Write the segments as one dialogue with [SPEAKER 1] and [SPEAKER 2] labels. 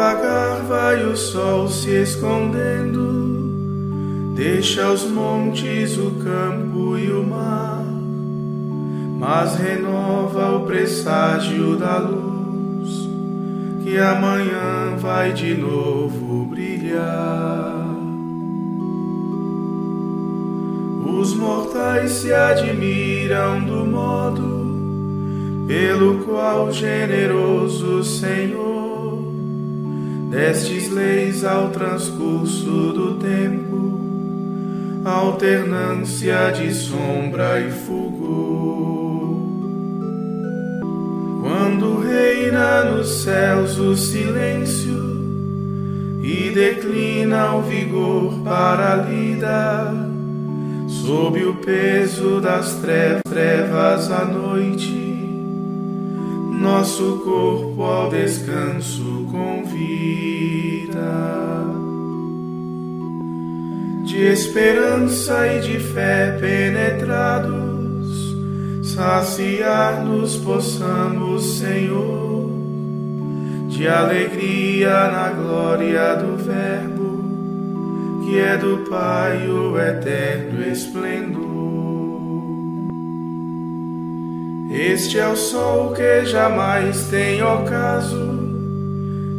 [SPEAKER 1] Devagar vai o sol se escondendo, deixa os montes, o campo e o mar, mas renova o presságio da luz, que amanhã vai de novo brilhar. Os mortais se admiram do modo pelo qual generoso Senhor destes leis ao transcurso do tempo, alternância de sombra e fulgor. Quando reina nos céus o silêncio e declina o vigor para a lida, sob o peso das trevas à noite nosso corpo ao descanso convida. De esperança e de fé penetrados, saciar-nos possamos, Senhor, de alegria na glória do Verbo, que é do Pai o eterno esplendor. Este é o sol que jamais tem ocaso,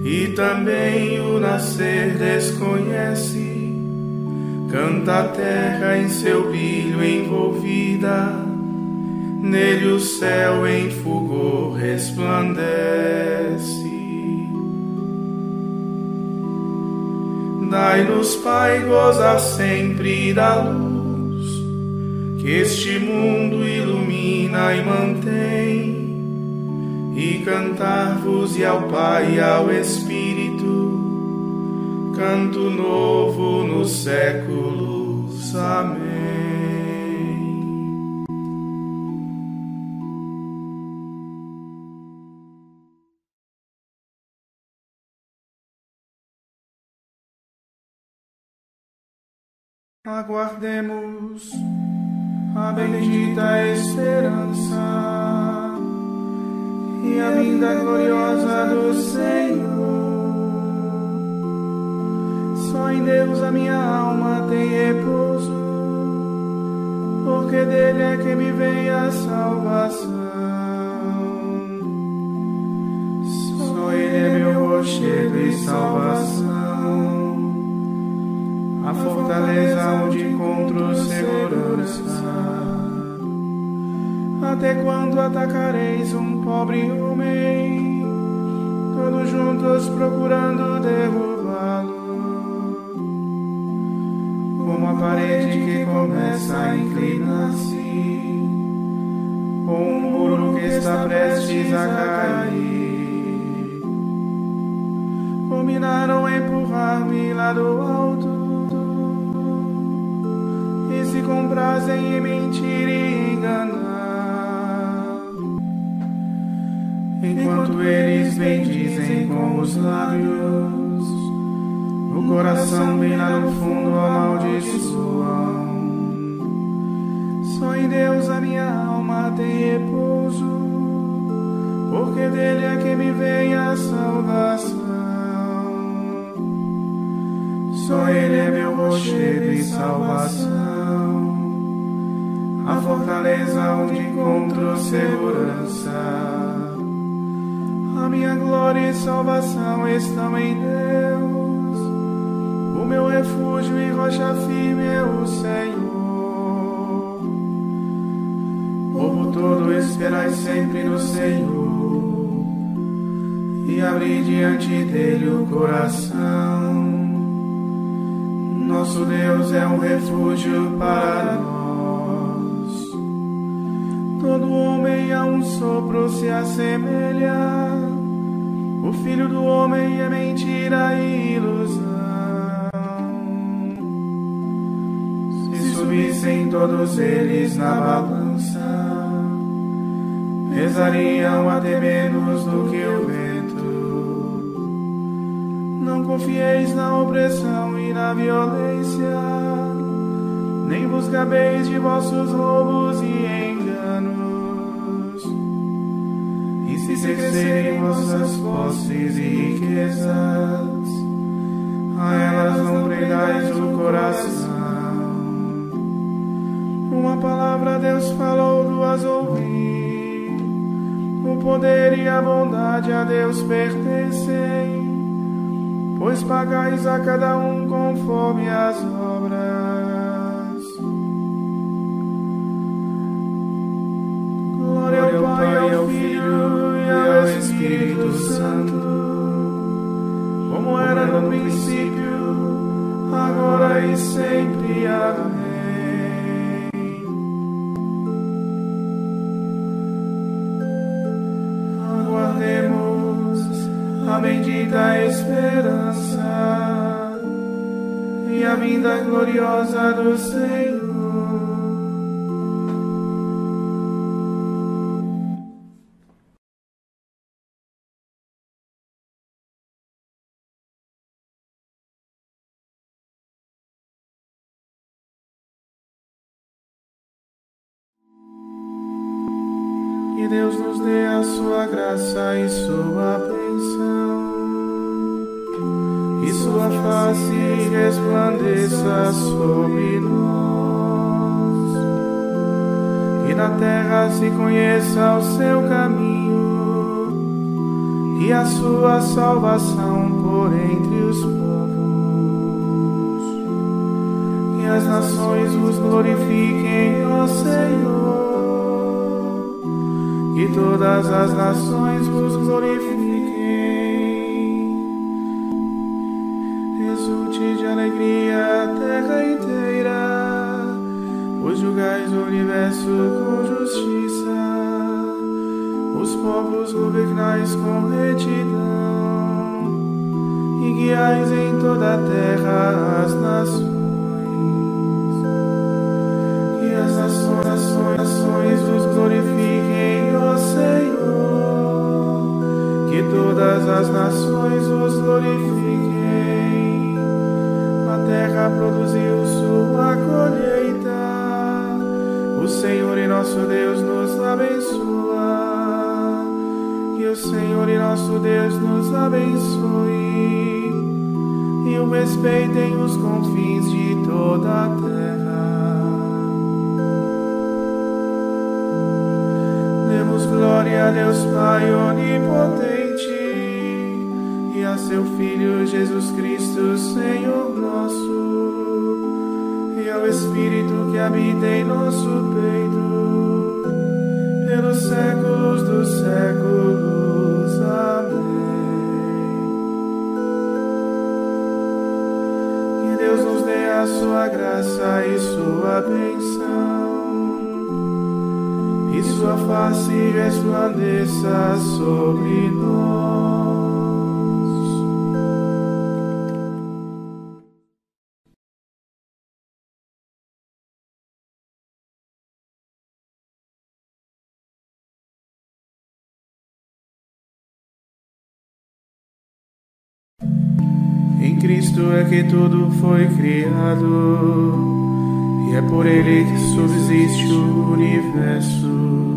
[SPEAKER 1] e também o nascer desconhece. Canta a terra em seu brilho envolvida, nele o céu em fulgor resplandece. Dai-nos, Pai, gozar sempre da luz que este mundo ilumina e mantém, e cantar-vos e ao Pai e ao Espírito, canto novo nos séculos. Amém. Aguardemos a bendita esperança e a vinda gloriosa do Senhor. Só em Deus a minha alma tem repouso, porque dele é que me vem a salvação. Só ele é meu rochedo e salvação a fortaleza onde encontro segurança. Até quando atacareis um pobre homem, todos juntos procurando derrubá-lo? Como a parede que começa a inclinar-se, ou um muro que está prestes a cair. Combinaram empurrar-me lá do alto comprazem em mentir e enganar. Enquanto eles bendizem com os lábios, o coração bem lá no fundo amaldiçoam. Só em Deus a minha alma tem repouso, porque dele é que me vem a salvação. Só Ele é meu rochedo e salvação a fortaleza onde encontro segurança. A minha glória e salvação estão em Deus. O meu refúgio e rocha firme é o Senhor. Povo todo, esperai sempre no Senhor. E abrir diante dele o coração. Nosso Deus é um refúgio para nós. Todo homem a um sopro se assemelha. O filho do homem é mentira e ilusão. Se subissem todos eles na balança pesariam até menos do que o vento. Não confieis na opressão e na violência, nem vos gabeis de vossos roubos e enganos. E se crescerem vossas posses e riquezas, a elas não pregais o coração. Uma palavra Deus falou, duas ouvi o poder e a bondade a Deus pertencem, pois pagais a cada um conforme as obras. Glória ao Pai, ao Filho e ao Espírito Santo, como era no princípio, agora e sempre. Amém. Bendita esperança e a vinda gloriosa do Senhor. Que Deus nos dê a sua graça e sua bênção sua face resplandeça sobre nós. Que na terra se conheça o seu caminho e a sua salvação por entre os povos. Que as nações vos glorifiquem, ó Senhor. Que todas as nações vos glorifiquem. De alegria a terra inteira, pois julgais o universo com justiça, os povos governais com retidão, e guiais em toda a terra as nações. Que as nações, nações, nações os glorifiquem, ó Senhor, que todas as nações os glorifiquem terra produziu sua colheita. O Senhor e nosso Deus nos abençoa. Que o Senhor e nosso Deus nos abençoe e o respeitem os confins de toda a terra. Demos glória a Deus Pai onipotente a seu Filho Jesus Cristo, Senhor nosso, e ao Espírito que habita em nosso peito, pelos séculos dos séculos. Amém. Que Deus nos dê a sua graça e sua bênção. E sua face resplandeça sobre nós. Cristo é que tudo foi criado, e é por Ele que subsiste o universo.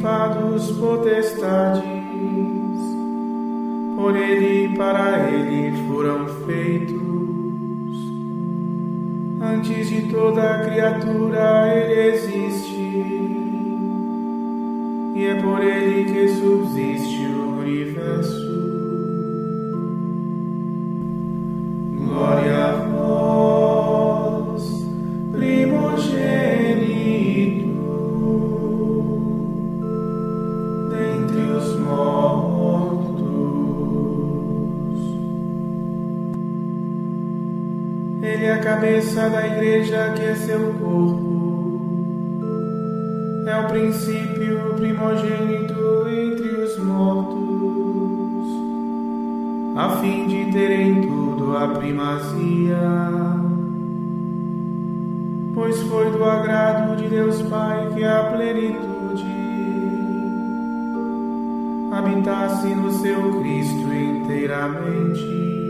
[SPEAKER 1] Principados, potestades, por ele e para ele foram feitos. Antes de toda criatura ele existe, e é por ele que subsiste o primazia. Pois foi do agrado de Deus Pai que a plenitude habitasse no seu Cristo inteiramente.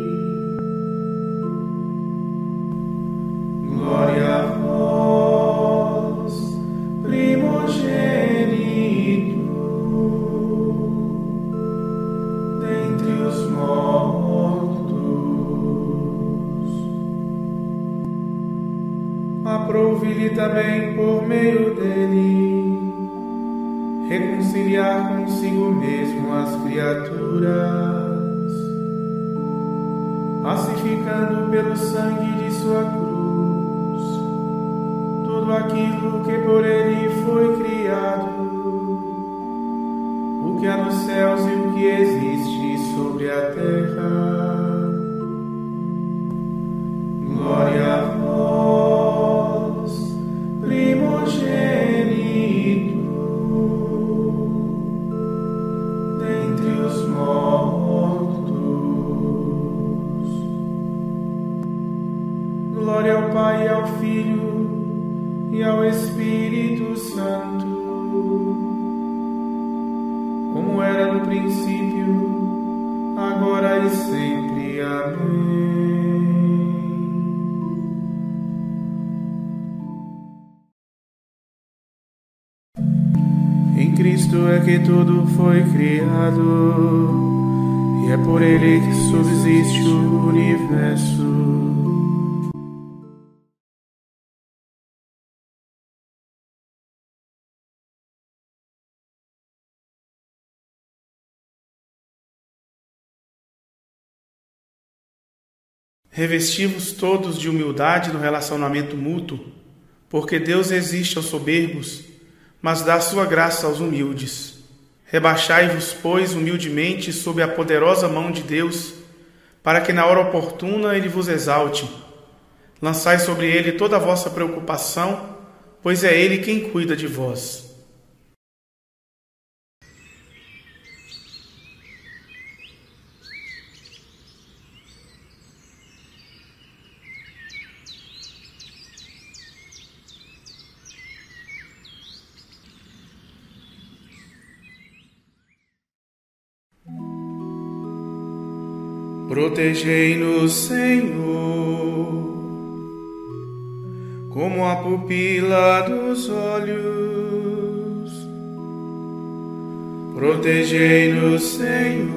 [SPEAKER 1] Que por ele Cristo é que tudo foi criado, e é por Ele que subsiste o universo. Revestivos todos de humildade no relacionamento mútuo, porque Deus existe aos soberbos, mas dá sua graça aos humildes. Rebaixai-vos, pois, humildemente sob a poderosa mão de Deus, para que na hora oportuna ele vos exalte. Lançai sobre ele toda a vossa preocupação, pois é ele quem cuida de vós. Protegei-nos, Senhor, como a pupila dos olhos. Protegei-nos, Senhor,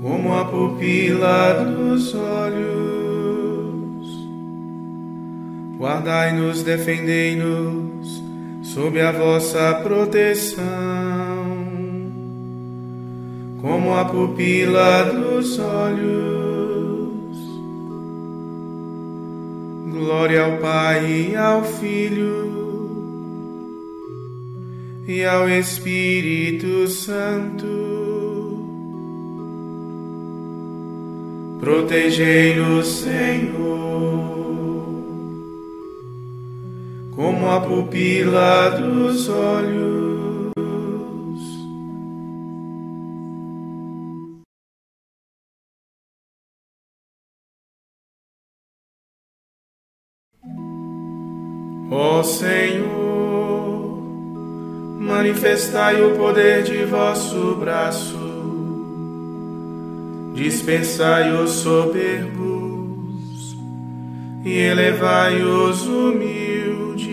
[SPEAKER 1] como a pupila dos olhos. Guardai-nos, defendei-nos sob a vossa proteção como a pupila dos olhos. Glória ao Pai e ao Filho e ao Espírito Santo. Protegei-nos, Senhor, como a pupila dos olhos. Ó Senhor, manifestai o poder de vosso braço, dispersai os soberbos e elevai os humildes.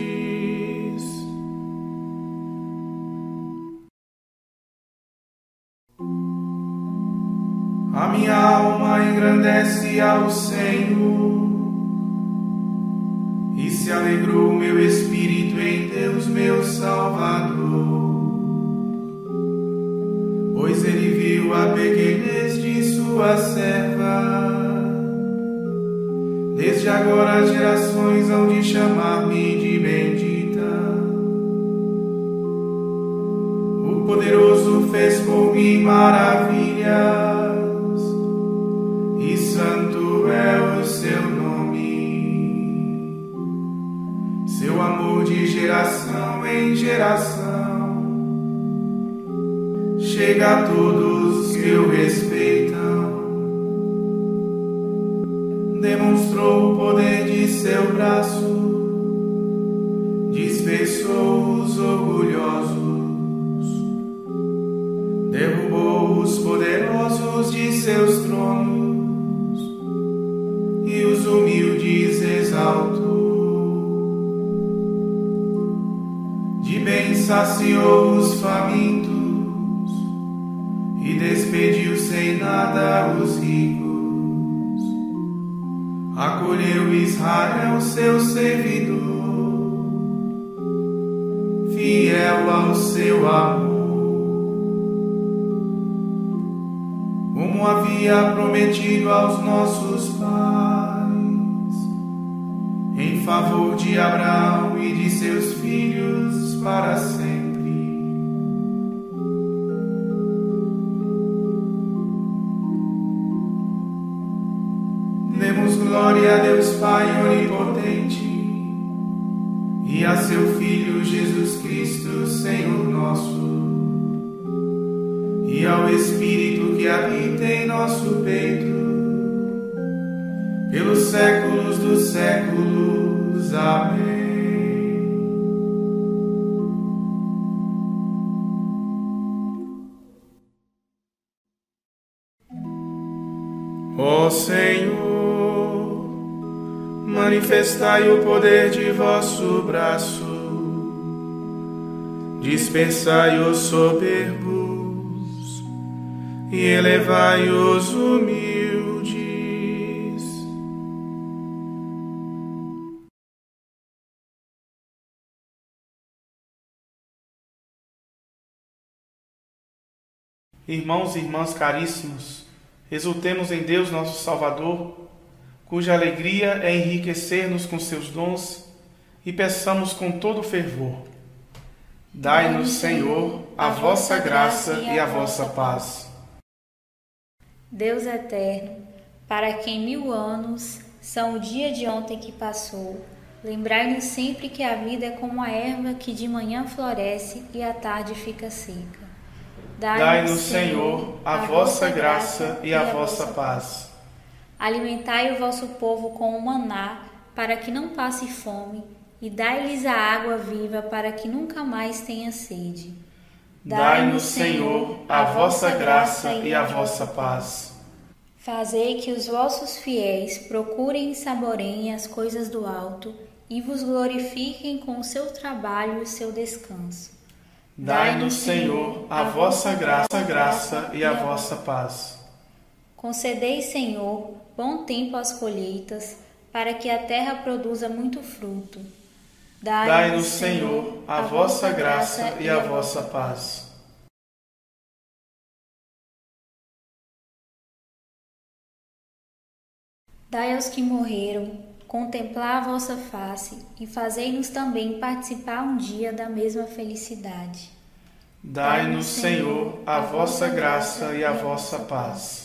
[SPEAKER 1] A minha alma engrandece ao Senhor se alegrou meu espírito em Deus, meu Salvador. Pois ele viu a pequenez de sua serva. Desde agora as gerações hão de chamar-me de bendita. O poderoso fez por mim maravilhas, geração em geração. Chega a todos que o respeitam. Demonstrou o poder de seu braço, dispersou os orgulhosos, derrubou os poderosos de seus tronos saciou os famintos e despediu sem nada os ricos. Acolheu Israel, seu servidor, fiel ao seu amor. Como havia prometido aos nossos pais, favor de Abraão e de seus filhos para sempre. Demos glória a Deus Pai onipotente e a seu Filho Jesus Cristo, Senhor nosso, e ao Espírito que habita em nosso peito, manifestai o poder de vosso braço, dispersai os soberbos e elevai os humildes. Irmãos e irmãs caríssimos, Exultemos em Deus, nosso Salvador, cuja alegria é enriquecer-nos com seus dons, e peçamos com todo fervor. Dai-nos, Senhor, a vossa graça e a vossa paz.
[SPEAKER 2] Deus eterno, para quem mil anos são o dia de ontem que passou, lembrai-nos sempre que a vida é como a erva que de manhã floresce e à tarde fica seca.
[SPEAKER 1] Dai-nos, Senhor, a vossa graça e a vossa paz.
[SPEAKER 2] Alimentai o vosso povo com o maná, para que não passe fome, e dai-lhes a água viva, para que nunca mais tenha sede.
[SPEAKER 1] Dai-nos, Senhor, a vossa graça e a vossa paz.
[SPEAKER 2] Fazei que os vossos fiéis procurem e saboreiem as coisas do alto e vos glorifiquem com o seu trabalho e o seu descanso.
[SPEAKER 1] Dai-nos, Senhor, a vossa graça, graça e a vossa paz.
[SPEAKER 2] Concedei, Senhor, bom tempo às colheitas, para que a terra produza muito fruto
[SPEAKER 1] Dai-nos, Senhor, a vossa graça e a vossa paz.
[SPEAKER 2] Dai aos que morreram contemplar a vossa face e fazei-nos também participar um dia da mesma felicidade.
[SPEAKER 1] Dai-nos, Senhor, a vossa graça e a vossa paz.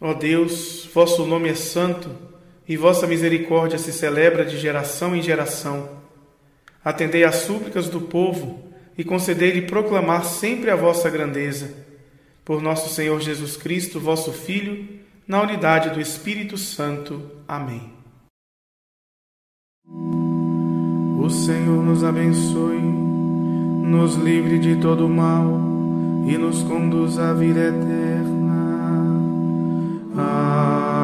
[SPEAKER 1] Ó Deus, vosso nome é santo e vossa misericórdia se celebra de geração em geração. Atendei às súplicas do povo e concedei-lhe proclamar sempre a vossa grandeza. Por nosso Senhor Jesus Cristo, vosso Filho, na unidade do Espírito Santo. Amém. O Senhor nos abençoe, nos livre de todo mal e nos conduz à vida eterna. Ah.